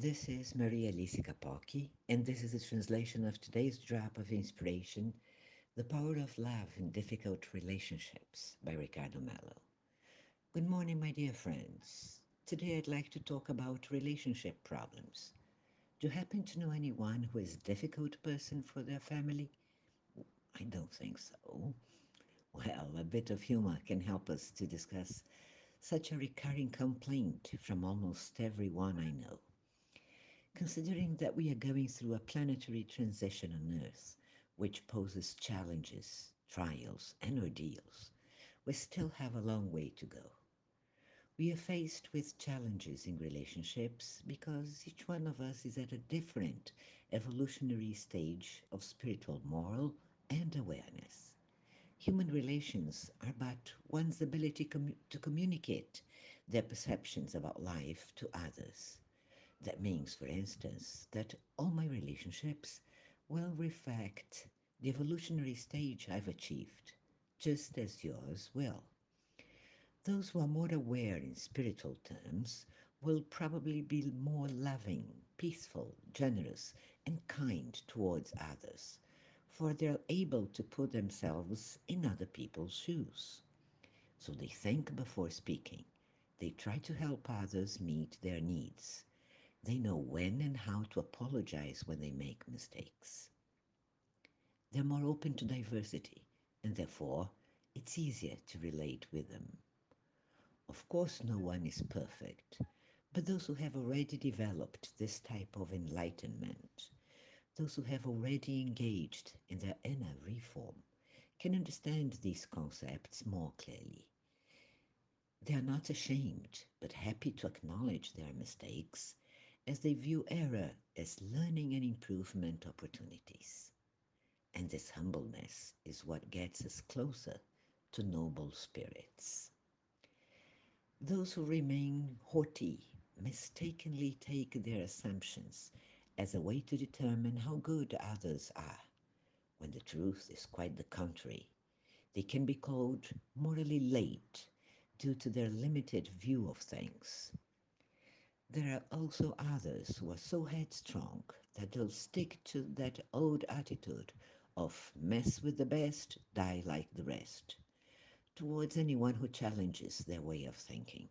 This is Maria Alice Capocchi, and this is a translation of today's drop of inspiration, The Power of Love in Difficult Relationships by Ricardo Mello. Good morning, my dear friends. Today I'd like to talk about relationship problems. Do you happen to know anyone who is a difficult person for their family? I don't think so. Well, a bit of humor can help us to discuss such a recurring complaint from almost everyone I know. Considering that we are going through a planetary transition on Earth, which poses challenges, trials, and ordeals, we still have a long way to go. We are faced with challenges in relationships because each one of us is at a different evolutionary stage of spiritual, moral, and awareness. Human relations are but one's ability com- to communicate their perceptions about life to others. That means, for instance, that all my relationships will reflect the evolutionary stage I've achieved, just as yours will. Those who are more aware in spiritual terms will probably be more loving, peaceful, generous, and kind towards others, for they're able to put themselves in other people's shoes. So they think before speaking. They try to help others meet their needs they know when and how to apologize when they make mistakes. They're more open to diversity, and therefore it's easier to relate with them. Of course, no one is perfect, but those who have already developed this type of enlightenment, those who have already engaged in their inner reform, can understand these concepts more clearly. They are not ashamed, but happy to acknowledge their mistakes as they view error as learning and improvement opportunities. And this humbleness is what gets us closer to noble spirits. Those who remain haughty mistakenly take their assumptions as a way to determine how good others are, when the truth is quite the contrary. They can be called morally late due to their limited view of things. There are also others who are so headstrong that they'll stick to that old attitude of mess with the best, die like the rest, towards anyone who challenges their way of thinking.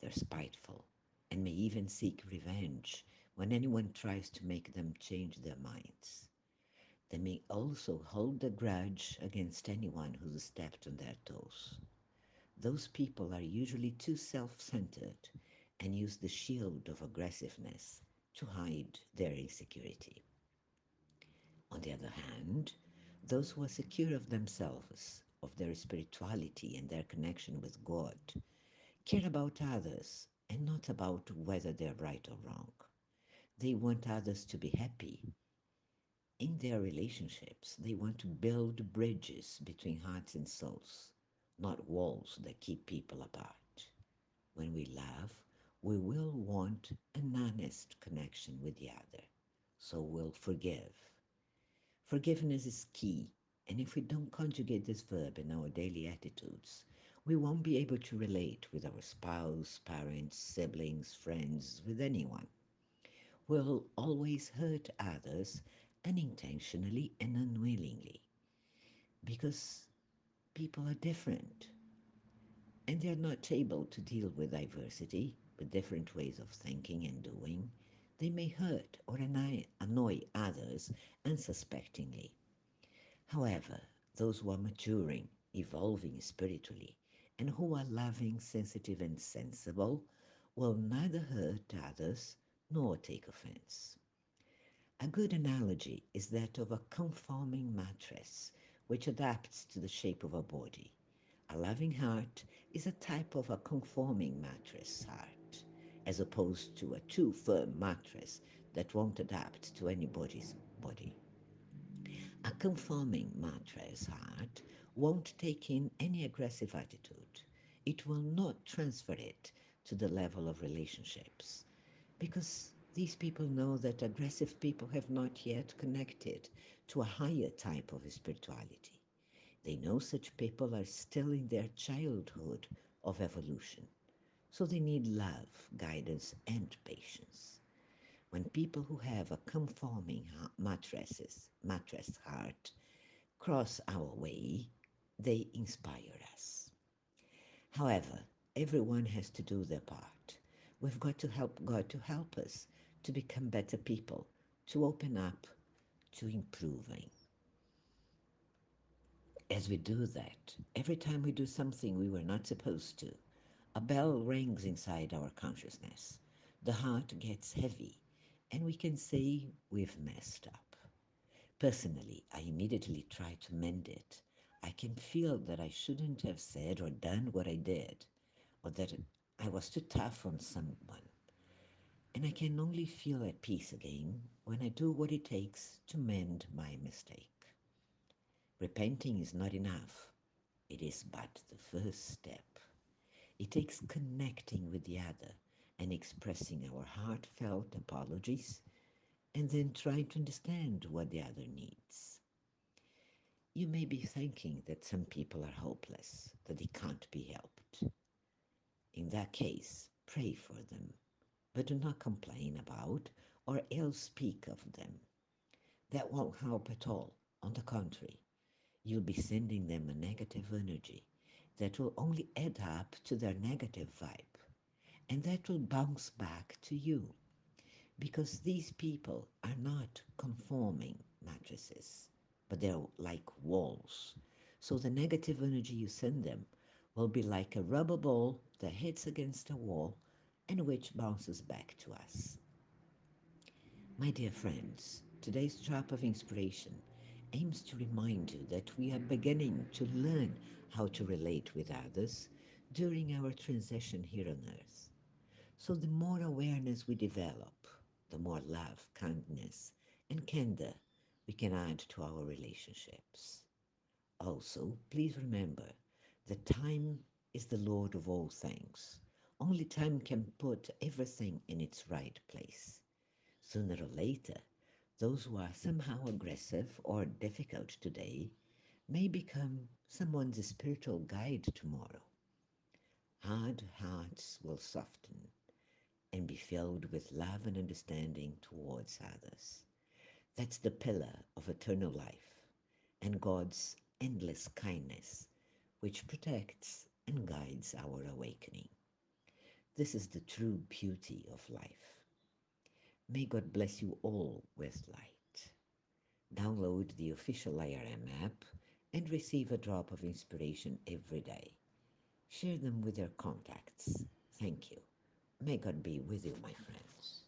They're spiteful and may even seek revenge when anyone tries to make them change their minds. They may also hold a grudge against anyone who's stepped on their toes. Those people are usually too self centered and use the shield of aggressiveness to hide their insecurity. On the other hand, those who are secure of themselves, of their spirituality and their connection with God, care about others and not about whether they're right or wrong. They want others to be happy. In their relationships, they want to build bridges between hearts and souls, not walls that keep people apart. When we love, we will want an honest connection with the other. So we'll forgive. Forgiveness is key, and if we don't conjugate this verb in our daily attitudes, we won't be able to relate with our spouse, parents, siblings, friends, with anyone. We'll always hurt others unintentionally and unwillingly because people are different and they're not able to deal with diversity with different ways of thinking and doing, they may hurt or annoy others unsuspectingly. However, those who are maturing, evolving spiritually, and who are loving, sensitive, and sensible will neither hurt others nor take offense. A good analogy is that of a conforming mattress which adapts to the shape of a body. A loving heart is a type of a conforming mattress heart as opposed to a too firm mattress that won't adapt to anybody's body. A conforming mattress heart won't take in any aggressive attitude. It will not transfer it to the level of relationships because these people know that aggressive people have not yet connected to a higher type of spirituality. They know such people are still in their childhood of evolution. So they need love, guidance, and patience. when people who have a conforming mattresses, mattress heart cross our way, they inspire us. However, everyone has to do their part. We've got to help God to help us to become better people, to open up to improving. As we do that, every time we do something we were not supposed to, a bell rings inside our consciousness. The heart gets heavy, and we can say we've messed up. Personally, I immediately try to mend it. I can feel that I shouldn't have said or done what I did, or that I was too tough on someone. And I can only feel at peace again when I do what it takes to mend my mistake. Repenting is not enough. It is but the first step. It takes connecting with the other and expressing our heartfelt apologies and then trying to understand what the other needs. You may be thinking that some people are hopeless, that they can't be helped. In that case, pray for them, but do not complain about or ill speak of them. That won't help at all. On the contrary, you'll be sending them a negative energy that will only add up to their negative vibe, and that will bounce back to you because these people are not conforming mattresses, but they're like walls. So the negative energy you send them will be like a rubber ball that hits against a wall and which bounces back to us. My dear friends, today's drop of inspiration aims to remind you that we are beginning to learn how to relate with others during our transition here on earth. So the more awareness we develop, the more love, kindness, and candor we can add to our relationships. Also, please remember that time is the Lord of all things. Only time can put everything in its right place. Sooner or later, those who are somehow aggressive or difficult today may become someone's spiritual guide tomorrow. Hard hearts will soften and be filled with love and understanding towards others. That's the pillar of eternal life and God's endless kindness, which protects and guides our awakening. This is the true beauty of life. May God bless you all with light. Download the official IRM app and receive a drop of inspiration every day. Share them with your contacts. Thank you. May God be with you, my friend.